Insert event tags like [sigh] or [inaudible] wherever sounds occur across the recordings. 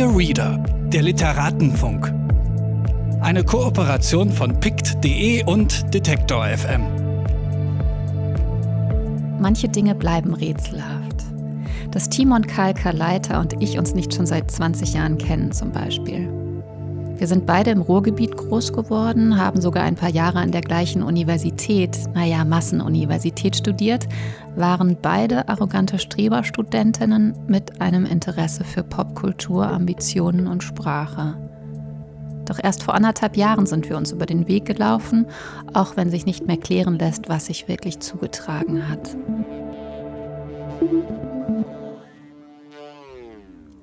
Dear Reader, der Literatenfunk. Eine Kooperation von pict.de und Detektor FM. Manche Dinge bleiben rätselhaft. Dass Timon Kalker Leiter und ich uns nicht schon seit 20 Jahren kennen zum Beispiel. Wir sind beide im Ruhrgebiet groß geworden, haben sogar ein paar Jahre an der gleichen Universität, naja, Massenuniversität studiert, waren beide arrogante Streberstudentinnen mit einem Interesse für Popkultur, Ambitionen und Sprache. Doch erst vor anderthalb Jahren sind wir uns über den Weg gelaufen, auch wenn sich nicht mehr klären lässt, was sich wirklich zugetragen hat.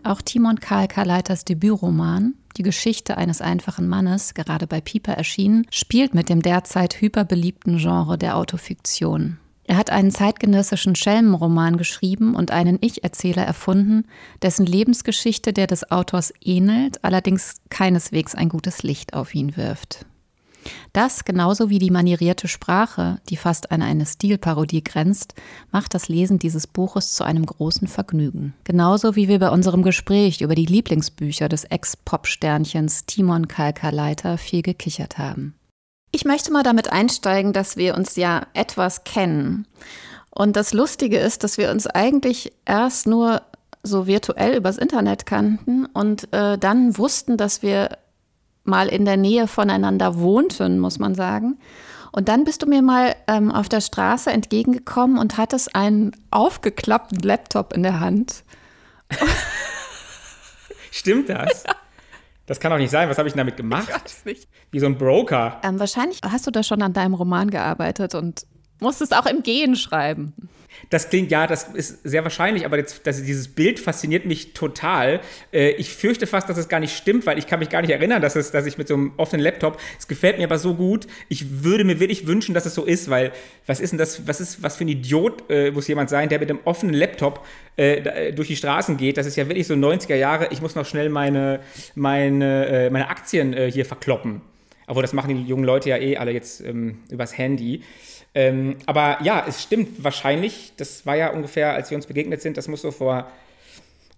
Auch Timon Karl Karleiters Debütroman die Geschichte eines einfachen Mannes, gerade bei Pieper erschienen, spielt mit dem derzeit hyperbeliebten Genre der Autofiktion. Er hat einen zeitgenössischen Schelmenroman geschrieben und einen Ich-Erzähler erfunden, dessen Lebensgeschichte der des Autors ähnelt, allerdings keineswegs ein gutes Licht auf ihn wirft. Das, genauso wie die manierierte Sprache, die fast an eine Stilparodie grenzt, macht das Lesen dieses Buches zu einem großen Vergnügen. Genauso wie wir bei unserem Gespräch über die Lieblingsbücher des Ex-Pop-Sternchens Timon Kalkaleiter viel gekichert haben. Ich möchte mal damit einsteigen, dass wir uns ja etwas kennen. Und das Lustige ist, dass wir uns eigentlich erst nur so virtuell übers Internet kannten und äh, dann wussten, dass wir mal in der Nähe voneinander wohnten, muss man sagen. Und dann bist du mir mal ähm, auf der Straße entgegengekommen und hattest einen aufgeklappten Laptop in der Hand. Stimmt das? [laughs] Das kann doch nicht sein. Was habe ich denn damit gemacht? Ich weiß nicht. Wie so ein Broker. Ähm, wahrscheinlich hast du da schon an deinem Roman gearbeitet und musstest auch im Gehen schreiben. Das klingt, ja, das ist sehr wahrscheinlich, aber jetzt, das, dieses Bild fasziniert mich total. Äh, ich fürchte fast, dass es gar nicht stimmt, weil ich kann mich gar nicht erinnern, dass, es, dass ich mit so einem offenen Laptop, es gefällt mir aber so gut, ich würde mir wirklich wünschen, dass es so ist, weil was ist denn das, was ist, was für ein Idiot äh, muss jemand sein, der mit einem offenen Laptop äh, äh durch die Straßen geht. Das ist ja wirklich so 90er Jahre, ich muss noch schnell meine, meine, äh, meine Aktien äh, hier verkloppen. Obwohl, das machen die jungen Leute ja eh alle jetzt ähm, übers Handy. Ähm, aber ja, es stimmt wahrscheinlich. Das war ja ungefähr, als wir uns begegnet sind, das muss so vor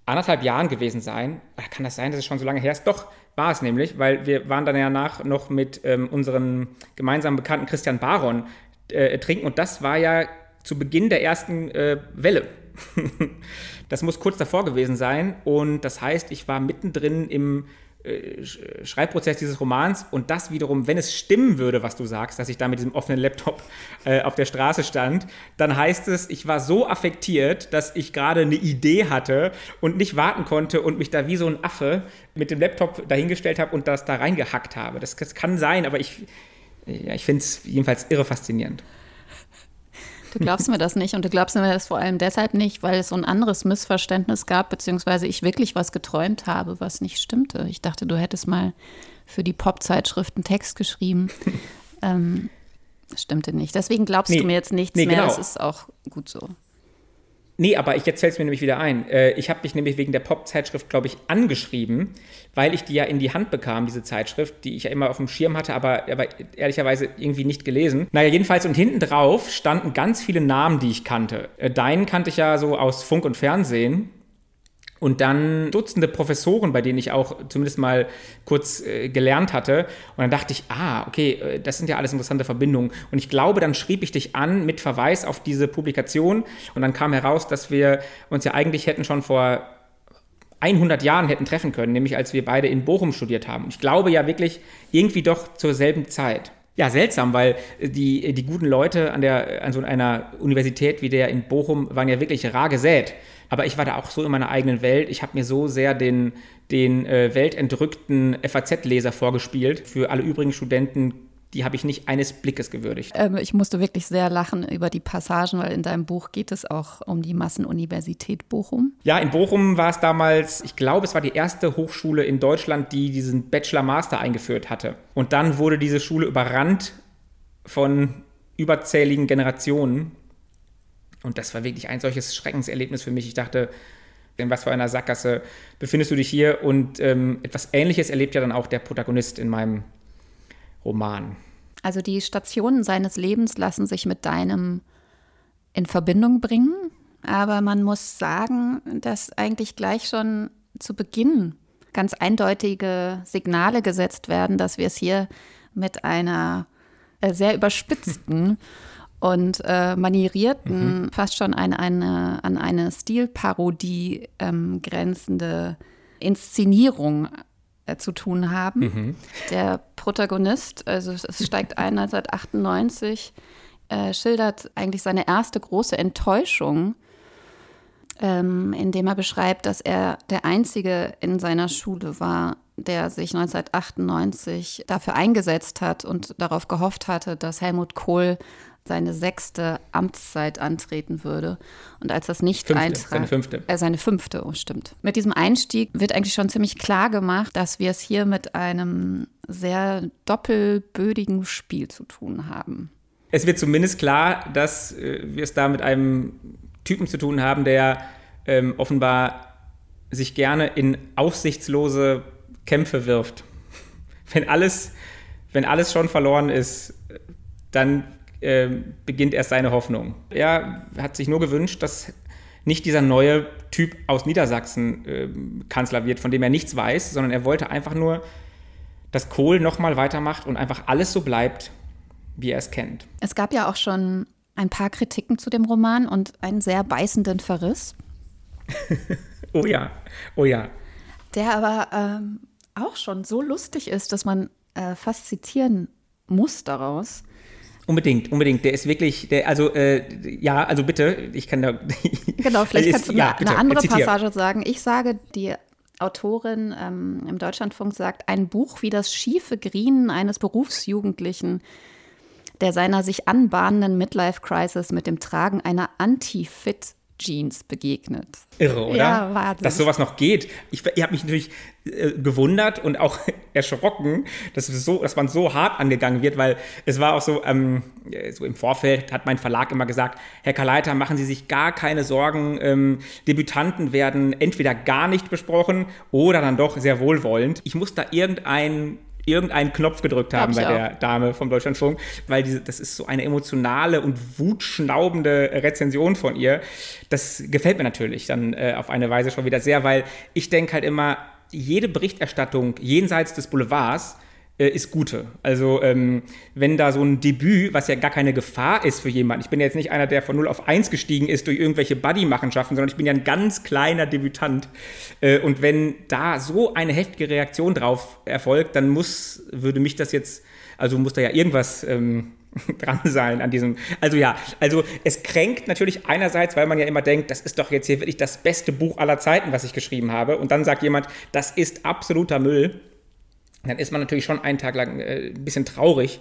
anderthalb Jahren gewesen sein. Ach, kann das sein, dass es schon so lange her ist? Doch, war es nämlich, weil wir waren dann danach noch mit ähm, unserem gemeinsamen Bekannten Christian Baron äh, trinken und das war ja zu Beginn der ersten äh, Welle. [laughs] das muss kurz davor gewesen sein und das heißt, ich war mittendrin im Schreibprozess dieses Romans und das wiederum, wenn es stimmen würde, was du sagst, dass ich da mit diesem offenen Laptop äh, auf der Straße stand, dann heißt es, ich war so affektiert, dass ich gerade eine Idee hatte und nicht warten konnte und mich da wie so ein Affe mit dem Laptop dahingestellt habe und das da reingehackt habe. Das, das kann sein, aber ich, ja, ich finde es jedenfalls irre faszinierend. Du glaubst mir das nicht und du glaubst mir das vor allem deshalb nicht, weil es so ein anderes Missverständnis gab, beziehungsweise ich wirklich was geträumt habe, was nicht stimmte. Ich dachte, du hättest mal für die Pop-Zeitschrift einen Text geschrieben. [laughs] ähm, das stimmte nicht. Deswegen glaubst nee, du mir jetzt nichts nee, mehr. Genau. Das ist auch gut so. Nee, aber ich, jetzt fällt es mir nämlich wieder ein. Äh, ich habe mich nämlich wegen der Pop-Zeitschrift, glaube ich, angeschrieben, weil ich die ja in die Hand bekam, diese Zeitschrift, die ich ja immer auf dem Schirm hatte, aber, aber ehrlicherweise irgendwie nicht gelesen. Naja, jedenfalls und hinten drauf standen ganz viele Namen, die ich kannte. Äh, deinen kannte ich ja so aus Funk und Fernsehen. Und dann Dutzende Professoren, bei denen ich auch zumindest mal kurz äh, gelernt hatte. Und dann dachte ich, ah, okay, äh, das sind ja alles interessante Verbindungen. Und ich glaube, dann schrieb ich dich an mit Verweis auf diese Publikation. Und dann kam heraus, dass wir uns ja eigentlich hätten schon vor 100 Jahren hätten treffen können, nämlich als wir beide in Bochum studiert haben. Ich glaube ja wirklich irgendwie doch zur selben Zeit. Ja, seltsam, weil die, die guten Leute an, der, an so einer Universität wie der in Bochum waren ja wirklich rar gesät. Aber ich war da auch so in meiner eigenen Welt. Ich habe mir so sehr den, den äh, weltentrückten FAZ-Leser vorgespielt. Für alle übrigen Studenten die habe ich nicht eines Blickes gewürdigt. Ähm, ich musste wirklich sehr lachen über die Passagen, weil in deinem Buch geht es auch um die Massenuniversität Bochum. Ja, in Bochum war es damals, ich glaube, es war die erste Hochschule in Deutschland, die diesen Bachelor-Master eingeführt hatte. Und dann wurde diese Schule überrannt von überzähligen Generationen und das war wirklich ein solches Schreckenserlebnis für mich. Ich dachte, in was für einer Sackgasse befindest du dich hier? Und ähm, etwas Ähnliches erlebt ja dann auch der Protagonist in meinem Roman. Also die Stationen seines Lebens lassen sich mit deinem in Verbindung bringen, aber man muss sagen, dass eigentlich gleich schon zu Beginn ganz eindeutige Signale gesetzt werden, dass wir es hier mit einer äh, sehr überspitzten [laughs] und äh, manierierten, mhm. fast schon eine, eine, an eine Stilparodie ähm, grenzende Inszenierung äh, zu tun haben. Mhm. Der Protagonist, also es steigt ein 1998, äh, schildert eigentlich seine erste große Enttäuschung, ähm, indem er beschreibt, dass er der Einzige in seiner Schule war, der sich 1998 dafür eingesetzt hat und darauf gehofft hatte, dass Helmut Kohl seine sechste Amtszeit antreten würde. Und als das nicht fünfte, eintrat. Seine fünfte. Äh, seine fünfte, oh, stimmt. Mit diesem Einstieg wird eigentlich schon ziemlich klar gemacht, dass wir es hier mit einem sehr doppelbödigen Spiel zu tun haben. Es wird zumindest klar, dass äh, wir es da mit einem Typen zu tun haben, der ähm, offenbar sich gerne in aussichtslose Kämpfe wirft. [laughs] Wenn alles, wenn alles schon verloren ist, dann äh, beginnt erst seine Hoffnung. Er hat sich nur gewünscht, dass nicht dieser neue Typ aus Niedersachsen äh, Kanzler wird, von dem er nichts weiß, sondern er wollte einfach nur, dass Kohl nochmal weitermacht und einfach alles so bleibt, wie er es kennt. Es gab ja auch schon ein paar Kritiken zu dem Roman und einen sehr beißenden Verriss. [laughs] oh ja, oh ja. Der aber ähm, auch schon so lustig ist, dass man äh, fast zitieren muss daraus. Unbedingt, unbedingt. Der ist wirklich, der, also äh, ja, also bitte, ich kann da. [laughs] genau, vielleicht kannst du ja, eine, eine andere Passage sagen. Ich sage, die Autorin ähm, im Deutschlandfunk sagt, ein Buch wie das schiefe Grinen eines Berufsjugendlichen, der seiner sich anbahnenden Midlife-Crisis mit dem Tragen einer Anti-Fit Jeans begegnet. Irre, oder? Ja, warte. Dass sowas noch geht. Ich, ich habe mich natürlich äh, gewundert und auch [laughs] erschrocken, dass, so, dass man so hart angegangen wird, weil es war auch so, ähm, so im Vorfeld hat mein Verlag immer gesagt, Herr Kaleiter, machen Sie sich gar keine Sorgen, ähm, Debütanten werden entweder gar nicht besprochen oder dann doch sehr wohlwollend. Ich muss da irgendein irgendeinen Knopf gedrückt haben bei der Dame vom Deutschlandfunk, weil diese, das ist so eine emotionale und wutschnaubende Rezension von ihr. Das gefällt mir natürlich dann äh, auf eine Weise schon wieder sehr, weil ich denke halt immer, jede Berichterstattung jenseits des Boulevards ist gute. Also ähm, wenn da so ein Debüt, was ja gar keine Gefahr ist für jemanden, ich bin jetzt nicht einer, der von 0 auf 1 gestiegen ist durch irgendwelche Buddy-Machenschaften, sondern ich bin ja ein ganz kleiner Debütant. Äh, und wenn da so eine heftige Reaktion drauf erfolgt, dann muss, würde mich das jetzt, also muss da ja irgendwas ähm, [laughs] dran sein an diesem. Also ja, also es kränkt natürlich einerseits, weil man ja immer denkt, das ist doch jetzt hier wirklich das beste Buch aller Zeiten, was ich geschrieben habe. Und dann sagt jemand, das ist absoluter Müll dann ist man natürlich schon einen Tag lang äh, ein bisschen traurig.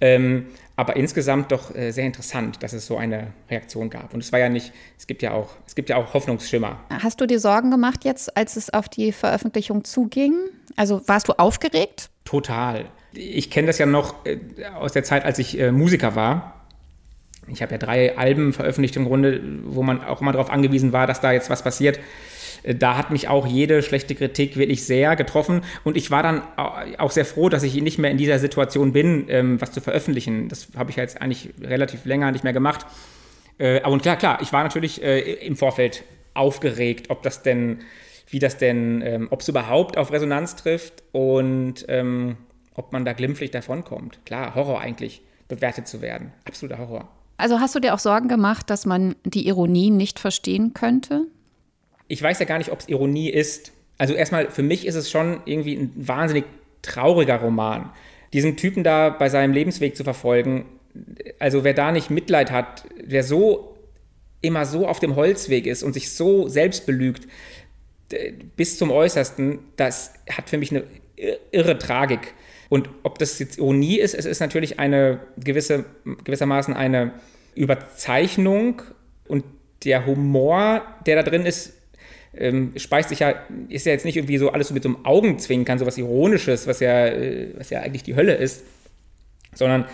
Ähm, aber insgesamt doch äh, sehr interessant, dass es so eine Reaktion gab. Und es war ja nicht, es gibt ja auch, es gibt ja auch Hoffnungsschimmer. Hast du dir Sorgen gemacht jetzt, als es auf die Veröffentlichung zuging? Also warst du aufgeregt? Total. Ich kenne das ja noch äh, aus der Zeit, als ich äh, Musiker war. Ich habe ja drei Alben veröffentlicht im Grunde, wo man auch immer darauf angewiesen war, dass da jetzt was passiert. Äh, da hat mich auch jede schlechte Kritik wirklich sehr getroffen. Und ich war dann auch sehr froh, dass ich nicht mehr in dieser Situation bin, ähm, was zu veröffentlichen. Das habe ich jetzt eigentlich relativ länger nicht mehr gemacht. Äh, aber klar, klar, ich war natürlich äh, im Vorfeld aufgeregt, ob das denn, wie das denn, ähm, ob es überhaupt auf Resonanz trifft und ähm, ob man da glimpflich davonkommt. Klar, Horror eigentlich bewertet zu werden. Absoluter Horror. Also hast du dir auch Sorgen gemacht, dass man die Ironie nicht verstehen könnte? Ich weiß ja gar nicht, ob es Ironie ist. Also erstmal, für mich ist es schon irgendwie ein wahnsinnig trauriger Roman. Diesen Typen da bei seinem Lebensweg zu verfolgen, also wer da nicht Mitleid hat, wer so immer so auf dem Holzweg ist und sich so selbst belügt, bis zum Äußersten, das hat für mich eine irre Tragik. Und ob das jetzt Ironie ist, es ist natürlich eine gewisse, gewissermaßen eine Überzeichnung und der Humor, der da drin ist, ähm, speist sich ja, ist ja jetzt nicht irgendwie so alles so mit so einem Augenzwinkern, so was Ironisches, was ja, äh, was ja eigentlich die Hölle ist, sondern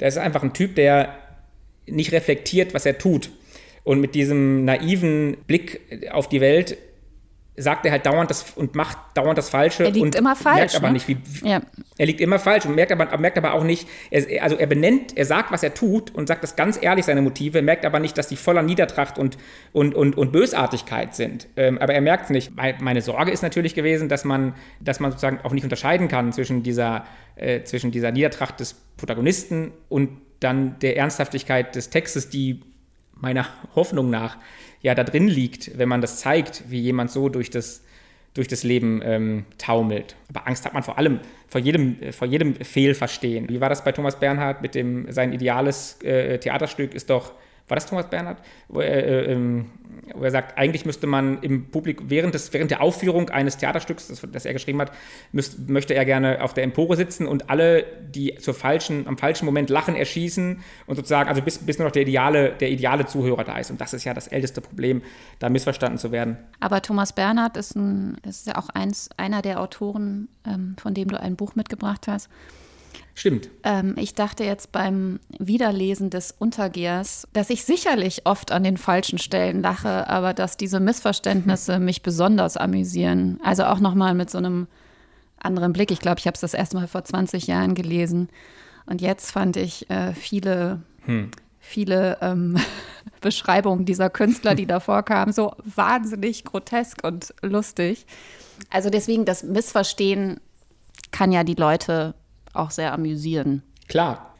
der ist einfach ein Typ, der nicht reflektiert, was er tut. Und mit diesem naiven Blick auf die Welt sagt er halt dauernd das und macht dauernd das Falsche. Er liegt und immer falsch. Merkt aber ne? nicht, wie, ja. er liegt immer falsch und merkt aber, merkt aber auch nicht, er, also er benennt, er sagt, was er tut und sagt das ganz ehrlich, seine Motive, merkt aber nicht, dass die voller Niedertracht und, und, und, und Bösartigkeit sind. Ähm, aber er merkt es nicht. Meine Sorge ist natürlich gewesen, dass man, dass man sozusagen auch nicht unterscheiden kann zwischen dieser, äh, zwischen dieser Niedertracht des Protagonisten und dann der Ernsthaftigkeit des Textes, die meiner [laughs] Hoffnung nach ja da drin liegt, wenn man das zeigt, wie jemand so durch das, durch das Leben ähm, taumelt. Aber Angst hat man vor allem, vor jedem, vor jedem Fehlverstehen. Wie war das bei Thomas Bernhard mit dem, sein ideales äh, Theaterstück ist doch, war das Thomas Bernhard? Wo er, äh, ähm, wo er sagt, eigentlich müsste man im Publikum, während, des, während der Aufführung eines Theaterstücks, das, das er geschrieben hat, müsst, möchte er gerne auf der Empore sitzen und alle, die zur falschen, am falschen Moment lachen, erschießen und sozusagen, also bis, bis nur noch der ideale, der ideale Zuhörer da ist. Und das ist ja das älteste Problem, da missverstanden zu werden. Aber Thomas Bernhard ist, ein, ist ja auch eins, einer der Autoren, ähm, von dem du ein Buch mitgebracht hast. Stimmt. Ähm, ich dachte jetzt beim Wiederlesen des Untergehers, dass ich sicherlich oft an den falschen Stellen lache, aber dass diese Missverständnisse [laughs] mich besonders amüsieren. Also auch nochmal mit so einem anderen Blick. Ich glaube, ich habe es das erste Mal vor 20 Jahren gelesen. Und jetzt fand ich äh, viele, hm. viele ähm, [laughs] Beschreibungen dieser Künstler, die davor kamen, so wahnsinnig grotesk und lustig. Also deswegen, das Missverstehen kann ja die Leute auch sehr amüsieren. Klar.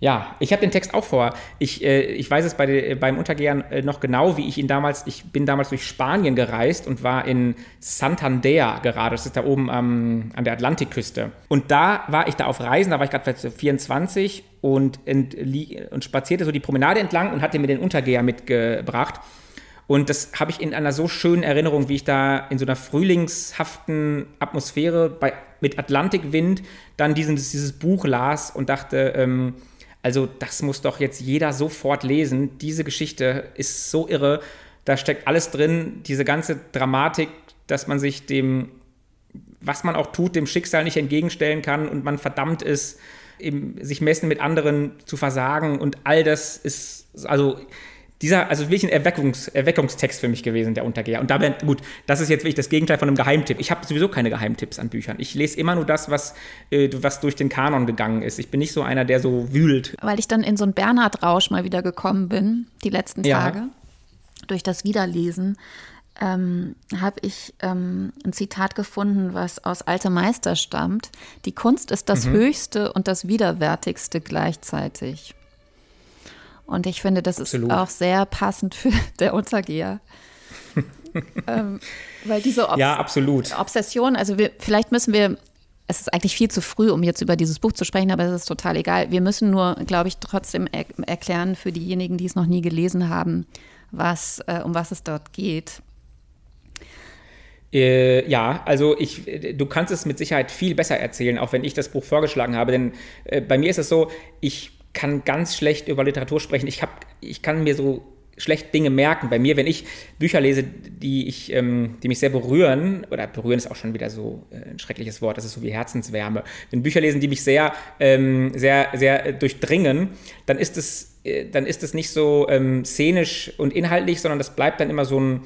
Ja, ich habe den Text auch vor. Ich, äh, ich weiß es bei beim Untergehern äh, noch genau, wie ich ihn damals, ich bin damals durch Spanien gereist und war in Santander gerade, das ist da oben ähm, an der Atlantikküste. Und da war ich da auf Reisen, da war ich gerade 24 und, und spazierte so die Promenade entlang und hatte mir den Untergeher mitgebracht. Und das habe ich in einer so schönen Erinnerung, wie ich da in so einer frühlingshaften Atmosphäre bei, mit Atlantikwind dann diesen, dieses Buch las und dachte, ähm, also das muss doch jetzt jeder sofort lesen. Diese Geschichte ist so irre. Da steckt alles drin, diese ganze Dramatik, dass man sich dem, was man auch tut, dem Schicksal nicht entgegenstellen kann und man verdammt ist, sich messen mit anderen zu versagen und all das ist, also dieser, also wirklich ein Erweckungs, Erweckungstext für mich gewesen, der Untergeher. Und dabei, gut, das ist jetzt wirklich das Gegenteil von einem Geheimtipp. Ich habe sowieso keine Geheimtipps an Büchern. Ich lese immer nur das, was, äh, was durch den Kanon gegangen ist. Ich bin nicht so einer, der so wühlt. Weil ich dann in so einen Bernhard-Rausch mal wieder gekommen bin, die letzten Tage, ja. durch das Wiederlesen. Ähm, habe ich ähm, ein Zitat gefunden, was aus Alte Meister stammt. Die Kunst ist das mhm. Höchste und das Widerwärtigste gleichzeitig. Und ich finde, das Absolut. ist auch sehr passend für [laughs] der Untergeher. [laughs] ähm, weil diese Obs ja, absolut. Obsession, also wir, vielleicht müssen wir, es ist eigentlich viel zu früh, um jetzt über dieses Buch zu sprechen, aber es ist total egal. Wir müssen nur, glaube ich, trotzdem er erklären für diejenigen, die es noch nie gelesen haben, was, äh, um was es dort geht. Äh, ja, also ich, du kannst es mit Sicherheit viel besser erzählen, auch wenn ich das Buch vorgeschlagen habe. Denn äh, bei mir ist es so, ich kann ganz schlecht über Literatur sprechen. Ich, hab, ich kann mir so schlecht Dinge merken. Bei mir, wenn ich Bücher lese, die, ich, ähm, die mich sehr berühren, oder berühren ist auch schon wieder so äh, ein schreckliches Wort, das ist so wie Herzenswärme. Wenn Bücher lesen, die mich sehr, ähm, sehr, sehr durchdringen, dann ist es, äh, nicht so ähm, szenisch und inhaltlich, sondern das bleibt dann immer so ein,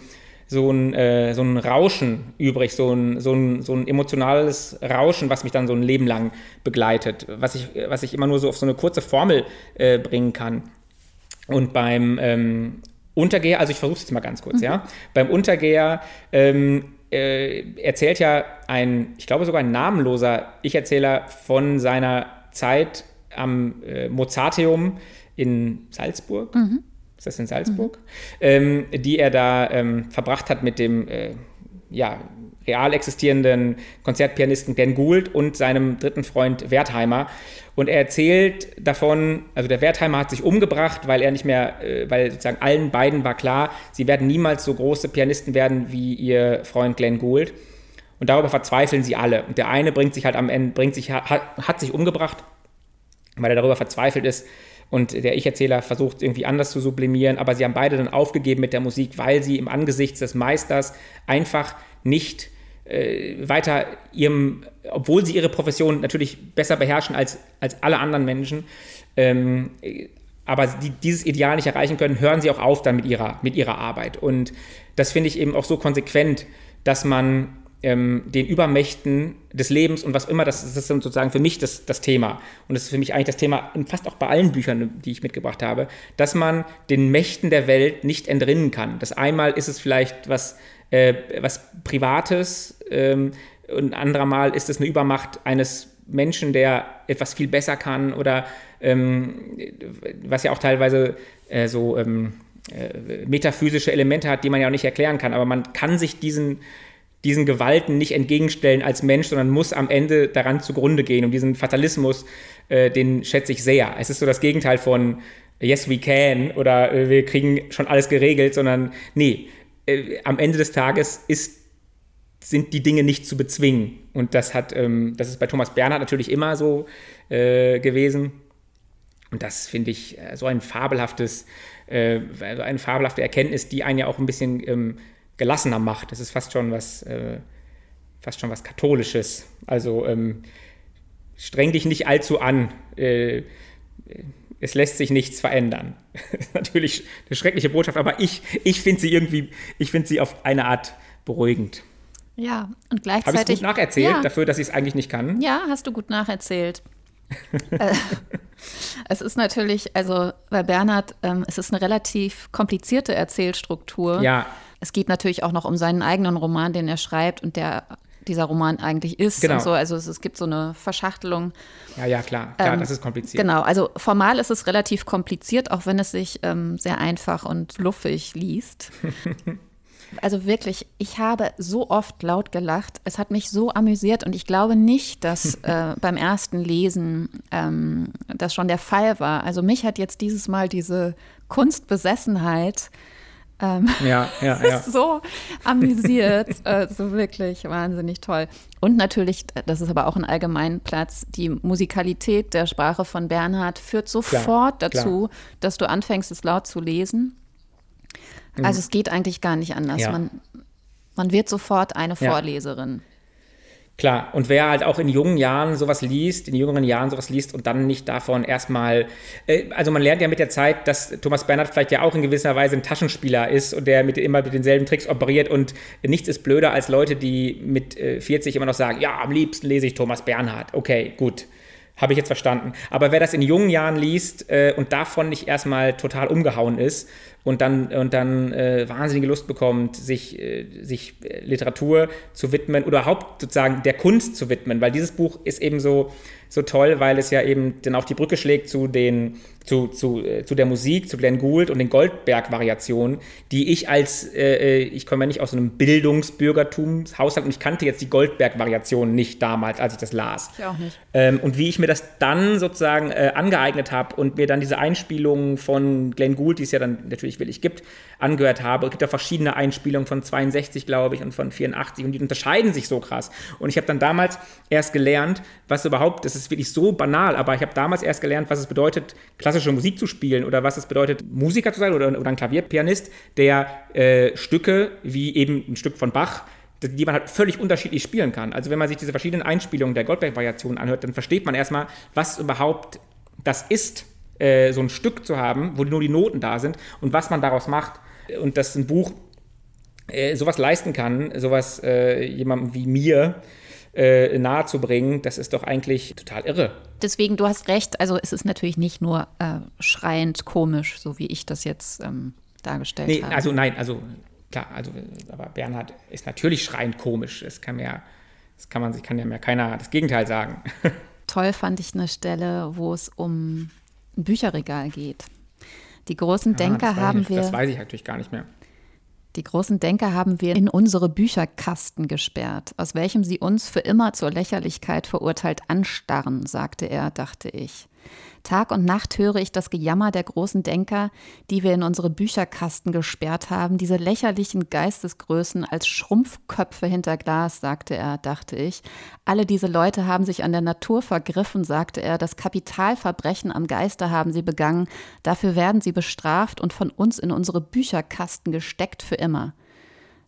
so ein, äh, so ein Rauschen übrig, so ein, so, ein, so ein emotionales Rauschen, was mich dann so ein Leben lang begleitet, was ich, was ich immer nur so auf so eine kurze Formel äh, bringen kann. Und beim ähm, Untergeher, also ich versuche es jetzt mal ganz kurz, mhm. ja. Beim Untergeher ähm, äh, erzählt ja ein, ich glaube sogar ein namenloser Ich-Erzähler von seiner Zeit am äh, Mozarteum in Salzburg. Mhm ist das in Salzburg, mhm. ähm, die er da ähm, verbracht hat mit dem äh, ja, real existierenden Konzertpianisten Glenn Gould und seinem dritten Freund Wertheimer. Und er erzählt davon, also der Wertheimer hat sich umgebracht, weil er nicht mehr, äh, weil sozusagen allen beiden war klar, sie werden niemals so große Pianisten werden wie ihr Freund Glenn Gould. Und darüber verzweifeln sie alle. Und der eine bringt sich halt am Ende, bringt sich, hat, hat sich umgebracht, weil er darüber verzweifelt ist, und der Ich-Erzähler versucht irgendwie anders zu sublimieren, aber sie haben beide dann aufgegeben mit der Musik, weil sie im Angesicht des Meisters einfach nicht äh, weiter ihrem, obwohl sie ihre Profession natürlich besser beherrschen als, als alle anderen Menschen, ähm, aber die dieses Ideal nicht erreichen können, hören sie auch auf dann mit ihrer, mit ihrer Arbeit. Und das finde ich eben auch so konsequent, dass man ähm, den Übermächten des Lebens und was immer, das, das ist sozusagen für mich das, das Thema. Und das ist für mich eigentlich das Thema, fast auch bei allen Büchern, die ich mitgebracht habe, dass man den Mächten der Welt nicht entrinnen kann. Das einmal ist es vielleicht was, äh, was Privates ähm, und ein anderer Mal ist es eine Übermacht eines Menschen, der etwas viel besser kann oder ähm, was ja auch teilweise äh, so ähm, äh, metaphysische Elemente hat, die man ja auch nicht erklären kann. Aber man kann sich diesen diesen Gewalten nicht entgegenstellen als Mensch, sondern muss am Ende daran zugrunde gehen. Und diesen Fatalismus, äh, den schätze ich sehr. Es ist so das Gegenteil von Yes, we can oder äh, wir kriegen schon alles geregelt, sondern nee, äh, am Ende des Tages ist, sind die Dinge nicht zu bezwingen. Und das hat, ähm, das ist bei Thomas Bernhard natürlich immer so äh, gewesen. Und das finde ich äh, so ein fabelhaftes, äh, eine fabelhafte Erkenntnis, die einen ja auch ein bisschen ähm, gelassener macht. Das ist fast schon was, äh, fast schon was Katholisches. Also ähm, streng dich nicht allzu an. Äh, es lässt sich nichts verändern. [laughs] Natürlich eine schreckliche Botschaft, aber ich, ich finde sie irgendwie, ich finde sie auf eine Art beruhigend. Ja, und gleichzeitig. Habe ich es gut nacherzählt, ja. dafür, dass ich es eigentlich nicht kann? Ja, hast du gut nacherzählt. Äh, [laughs] es ist natürlich, also bei Bernhard, ähm, es ist eine relativ komplizierte Erzählstruktur. Ja. Es geht natürlich auch noch um seinen eigenen Roman, den er schreibt und der dieser Roman eigentlich ist. Genau. So. Also es, es, gibt so eine Verschachtelung. Ja, ja, klar. Klar, ähm, das ist kompliziert. Genau, also formal ist es relativ kompliziert, auch wenn es sich ähm, sehr einfach und fluffig liest. [laughs] also wirklich, ich habe so oft laut gelacht. Es hat mich so amüsiert und ich glaube nicht, dass [laughs] äh, beim ersten Lesen ähm, das schon der Fall war. Also mich hat jetzt dieses Mal diese Kunstbesessenheit ähm, ja, ja, [laughs] ja. so amüsiert. [laughs] äh, so wirklich wahnsinnig toll. Und natürlich, das ist aber auch ein Allgemeinplatz, die Musikalität der Sprache von Bernhard führt sofort klar, dazu, klar. dass du anfängst, es laut zu lesen. Mhm. Also es geht eigentlich gar nicht anders. Ja. Man, man wird sofort eine Vorleserin. Klar, und wer halt auch in jungen Jahren sowas liest, in jüngeren Jahren sowas liest und dann nicht davon erstmal, äh, also man lernt ja mit der Zeit, dass Thomas Bernhard vielleicht ja auch in gewisser Weise ein Taschenspieler ist und der mit, immer mit denselben Tricks operiert und nichts ist blöder als Leute, die mit äh, 40 immer noch sagen, ja, am liebsten lese ich Thomas Bernhard. Okay, gut. Habe ich jetzt verstanden. Aber wer das in jungen Jahren liest äh, und davon nicht erstmal total umgehauen ist, und dann, und dann äh, wahnsinnige Lust bekommt, sich, äh, sich Literatur zu widmen oder überhaupt sozusagen der Kunst zu widmen, weil dieses Buch ist eben so, so toll, weil es ja eben dann auch die Brücke schlägt zu den zu, zu, äh, zu der Musik, zu Glenn Gould und den Goldberg-Variationen, die ich als, äh, äh ich komme ja nicht aus einem Bildungsbürgertumshaushalt und ich kannte jetzt die Goldberg-Variationen nicht damals, als ich das las. Ich auch nicht. Ähm, und wie ich mir das dann sozusagen äh, angeeignet habe und mir dann diese Einspielungen von Glenn Gould, die es ja dann natürlich willig gibt, angehört habe. Es gibt ja verschiedene Einspielungen von 62, glaube ich, und von 84 und die unterscheiden sich so krass. Und ich habe dann damals erst gelernt, was überhaupt, das ist wirklich so banal, aber ich habe damals erst gelernt, was es bedeutet, klassische Musik zu spielen oder was es bedeutet, Musiker zu sein oder, oder ein Klavierpianist, der äh, Stücke wie eben ein Stück von Bach die man halt völlig unterschiedlich spielen kann. Also wenn man sich diese verschiedenen Einspielungen der Goldberg-Variationen anhört, dann versteht man erstmal, was überhaupt das ist, äh, so ein Stück zu haben, wo nur die Noten da sind und was man daraus macht. Und dass ein Buch äh, sowas leisten kann, sowas äh, jemandem wie mir äh, nahezubringen, das ist doch eigentlich total irre. Deswegen, du hast recht, also es ist natürlich nicht nur äh, schreiend komisch, so wie ich das jetzt ähm, dargestellt nee, habe. Also nein, also klar, also aber Bernhard ist natürlich schreiend komisch. Das kann mir, das kann man sich, kann ja mehr keiner das Gegenteil sagen. [laughs] Toll fand ich eine Stelle, wo es um ein Bücherregal geht. Die großen ah, Denker haben ich, wir. Das weiß ich natürlich gar nicht mehr. Die großen Denker haben wir in unsere Bücherkasten gesperrt, aus welchem sie uns für immer zur Lächerlichkeit verurteilt anstarren, sagte er, dachte ich. Tag und Nacht höre ich das Gejammer der großen Denker, die wir in unsere Bücherkasten gesperrt haben, diese lächerlichen Geistesgrößen als Schrumpfköpfe hinter Glas, sagte er, dachte ich. Alle diese Leute haben sich an der Natur vergriffen, sagte er, das Kapitalverbrechen am Geiste haben sie begangen, dafür werden sie bestraft und von uns in unsere Bücherkasten gesteckt für immer.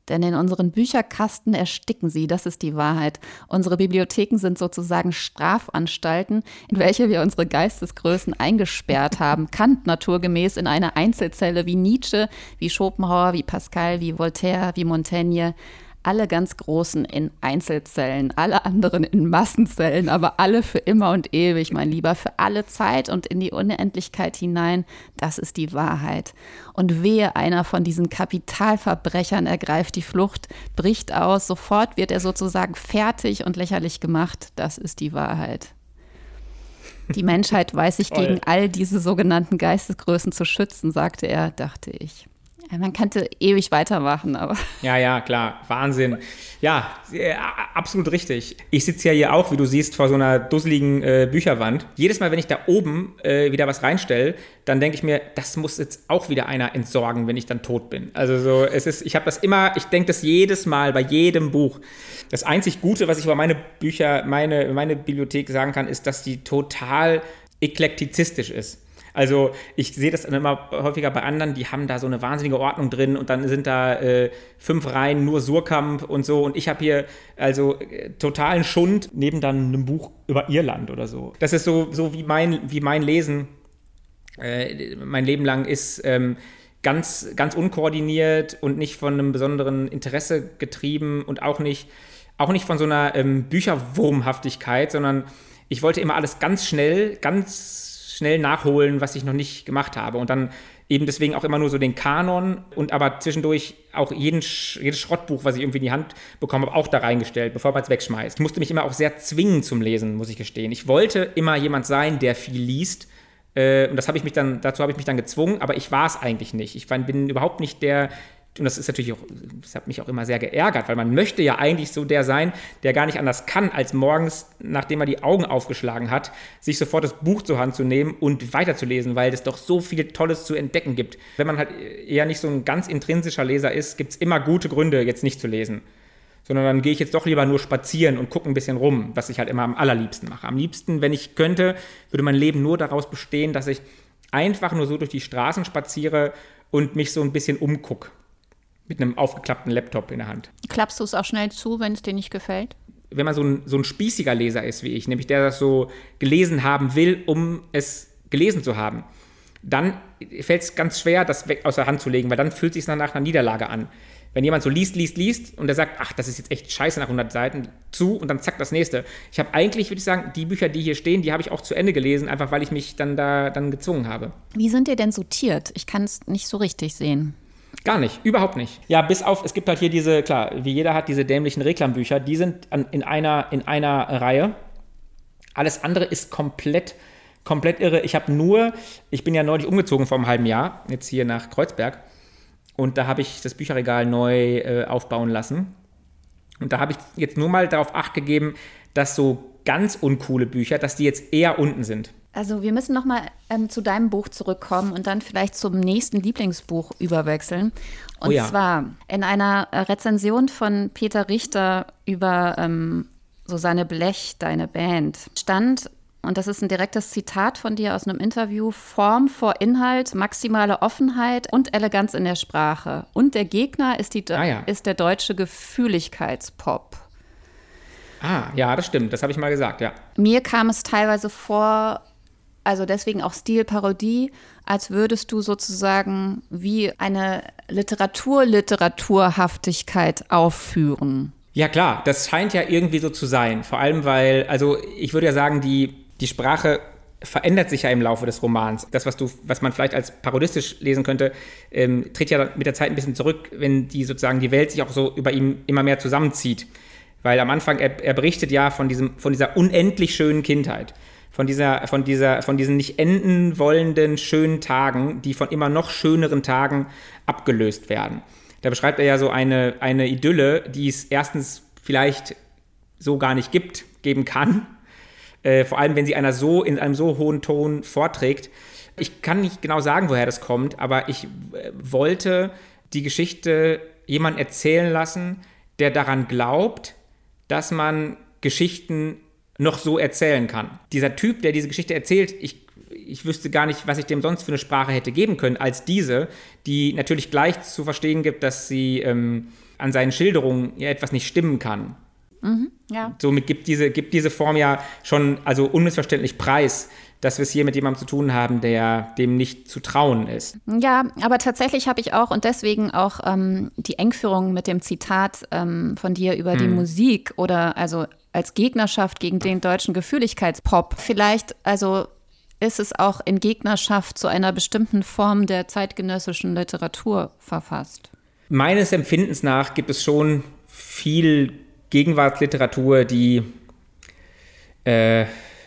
Denn in unseren Bücherkasten ersticken sie, das ist die Wahrheit. Unsere Bibliotheken sind sozusagen Strafanstalten, in welche wir unsere Geistesgrößen eingesperrt haben. Kant naturgemäß in eine Einzelzelle wie Nietzsche, wie Schopenhauer, wie Pascal, wie Voltaire, wie Montaigne alle ganz Großen in Einzelzellen, alle anderen in Massenzellen, aber alle für immer und ewig, mein Lieber, für alle Zeit und in die Unendlichkeit hinein. Das ist die Wahrheit. Und wehe, einer von diesen Kapitalverbrechern ergreift die Flucht, bricht aus, sofort wird er sozusagen fertig und lächerlich gemacht. Das ist die Wahrheit. Die Menschheit weiß sich gegen all diese sogenannten Geistesgrößen zu schützen, sagte er, dachte ich. Man könnte ewig weitermachen, aber. [laughs] Ja, ja, klar. Wahnsinn. Ja, absolut richtig. Ich sitze ja hier auch, wie du siehst, vor so einer dusseligen äh, Bücherwand. Jedes Mal, wenn ich da oben äh, wieder was reinstelle, dann denke ich mir, das muss jetzt auch wieder einer entsorgen, wenn ich dann tot bin. Also so, es ist, ich habe das immer, ich denke das jedes Mal bei jedem Buch. Das einzig Gute, was ich über meine Bücher, meine, meine Bibliothek sagen kann, ist, dass die total eklektizistisch ist. Also ich sehe das immer häufiger bei anderen, die haben da so eine wahnsinnige Ordnung drin und dann sind da äh, fünf Reihen nur Surkamp und so und ich habe hier also äh, totalen Schund neben dann einem Buch über Irland oder so. Das ist so, so wie, mein, wie mein Lesen äh, mein Leben lang ist. Ähm, ganz, ganz unkoordiniert und nicht von einem besonderen Interesse getrieben und auch nicht, auch nicht von so einer ähm, Bücherwurmhaftigkeit, sondern ich wollte immer alles ganz schnell, ganz schnell nachholen, was ich noch nicht gemacht habe. Und dann eben deswegen auch immer nur so den Kanon und aber zwischendurch auch jeden, jedes Schrottbuch, was ich irgendwie in die Hand bekommen habe, auch da reingestellt, bevor man es wegschmeißt. Ich musste mich immer auch sehr zwingen zum Lesen, muss ich gestehen. Ich wollte immer jemand sein, der viel liest. Äh, und das habe ich mich dann, dazu habe ich mich dann gezwungen, aber ich war es eigentlich nicht. Ich bin überhaupt nicht der, und das ist natürlich auch, das hat mich auch immer sehr geärgert, weil man möchte ja eigentlich so der sein, der gar nicht anders kann, als morgens, nachdem er die Augen aufgeschlagen hat, sich sofort das Buch zur Hand zu nehmen und weiterzulesen, weil es doch so viel Tolles zu entdecken gibt. Wenn man halt eher nicht so ein ganz intrinsischer Leser ist, gibt es immer gute Gründe, jetzt nicht zu lesen. Sondern dann gehe ich jetzt doch lieber nur spazieren und gucke ein bisschen rum, was ich halt immer am allerliebsten mache. Am liebsten, wenn ich könnte, würde mein Leben nur daraus bestehen, dass ich einfach nur so durch die Straßen spaziere und mich so ein bisschen umgucke mit einem aufgeklappten Laptop in der Hand. Klappst du es auch schnell zu, wenn es dir nicht gefällt? Wenn man so ein, so ein spießiger Leser ist wie ich, nämlich der das so gelesen haben will, um es gelesen zu haben, dann fällt es ganz schwer, das weg aus der Hand zu legen, weil dann fühlt es sich nach einer Niederlage an. Wenn jemand so liest, liest, liest und der sagt, ach, das ist jetzt echt scheiße nach 100 Seiten, zu und dann zack, das nächste. Ich habe eigentlich, würde ich sagen, die Bücher, die hier stehen, die habe ich auch zu Ende gelesen, einfach weil ich mich dann da dann gezwungen habe. Wie sind die denn sortiert? Ich kann es nicht so richtig sehen. Gar nicht, überhaupt nicht. Ja, bis auf, es gibt halt hier diese, klar, wie jeder hat diese dämlichen Reklambücher, die sind an, in, einer, in einer Reihe. Alles andere ist komplett, komplett irre. Ich habe nur, ich bin ja neulich umgezogen vor einem halben Jahr, jetzt hier nach Kreuzberg. Und da habe ich das Bücherregal neu äh, aufbauen lassen. Und da habe ich jetzt nur mal darauf acht gegeben, dass so ganz uncoole Bücher, dass die jetzt eher unten sind. Also wir müssen noch mal ähm, zu deinem Buch zurückkommen und dann vielleicht zum nächsten Lieblingsbuch überwechseln. Und oh ja. zwar in einer Rezension von Peter Richter über ähm, Susanne Blech, deine Band, stand, und das ist ein direktes Zitat von dir aus einem Interview, Form vor Inhalt, maximale Offenheit und Eleganz in der Sprache. Und der Gegner ist, die, ah, ja. ist der deutsche Gefühligkeitspop. Ah, ja, das stimmt. Das habe ich mal gesagt, ja. Mir kam es teilweise vor, also deswegen auch Stilparodie, als würdest du sozusagen wie eine Literatur-Literaturhaftigkeit aufführen. Ja klar, das scheint ja irgendwie so zu sein. Vor allem, weil, also ich würde ja sagen, die, die Sprache verändert sich ja im Laufe des Romans. Das, was du, was man vielleicht als parodistisch lesen könnte, ähm, tritt ja mit der Zeit ein bisschen zurück, wenn die sozusagen die Welt sich auch so über ihn immer mehr zusammenzieht. Weil am Anfang, er, er berichtet ja von, diesem, von dieser unendlich schönen Kindheit von dieser, von dieser, von diesen nicht enden wollenden schönen Tagen, die von immer noch schöneren Tagen abgelöst werden. Da beschreibt er ja so eine, eine Idylle, die es erstens vielleicht so gar nicht gibt, geben kann. [laughs] Äh, vor allem, wenn sie einer so in einem so hohen Ton vorträgt. Ich kann nicht genau sagen, woher das kommt, aber ich äh, wollte die Geschichte jemand erzählen lassen, der daran glaubt, dass man Geschichten noch so erzählen kann. Dieser Typ, der diese Geschichte erzählt, ich, ich wüsste gar nicht, was ich dem sonst für eine Sprache hätte geben können, als diese, die natürlich gleich zu verstehen gibt, dass sie ähm, an seinen Schilderungen ja etwas nicht stimmen kann. Mhm, ja. Somit gibt diese, gibt diese Form ja schon also unmissverständlich preis, dass wir es hier mit jemandem zu tun haben, der dem nicht zu trauen ist. Ja, aber tatsächlich habe ich auch und deswegen auch ähm, die Engführung mit dem Zitat ähm, von dir über hm. die Musik oder also als Gegnerschaft gegen den deutschen Gefühligkeitspop. Vielleicht also ist es auch in Gegnerschaft zu einer bestimmten Form der zeitgenössischen Literatur verfasst. Meines Empfindens nach gibt es schon viel Gegenwartsliteratur, die äh,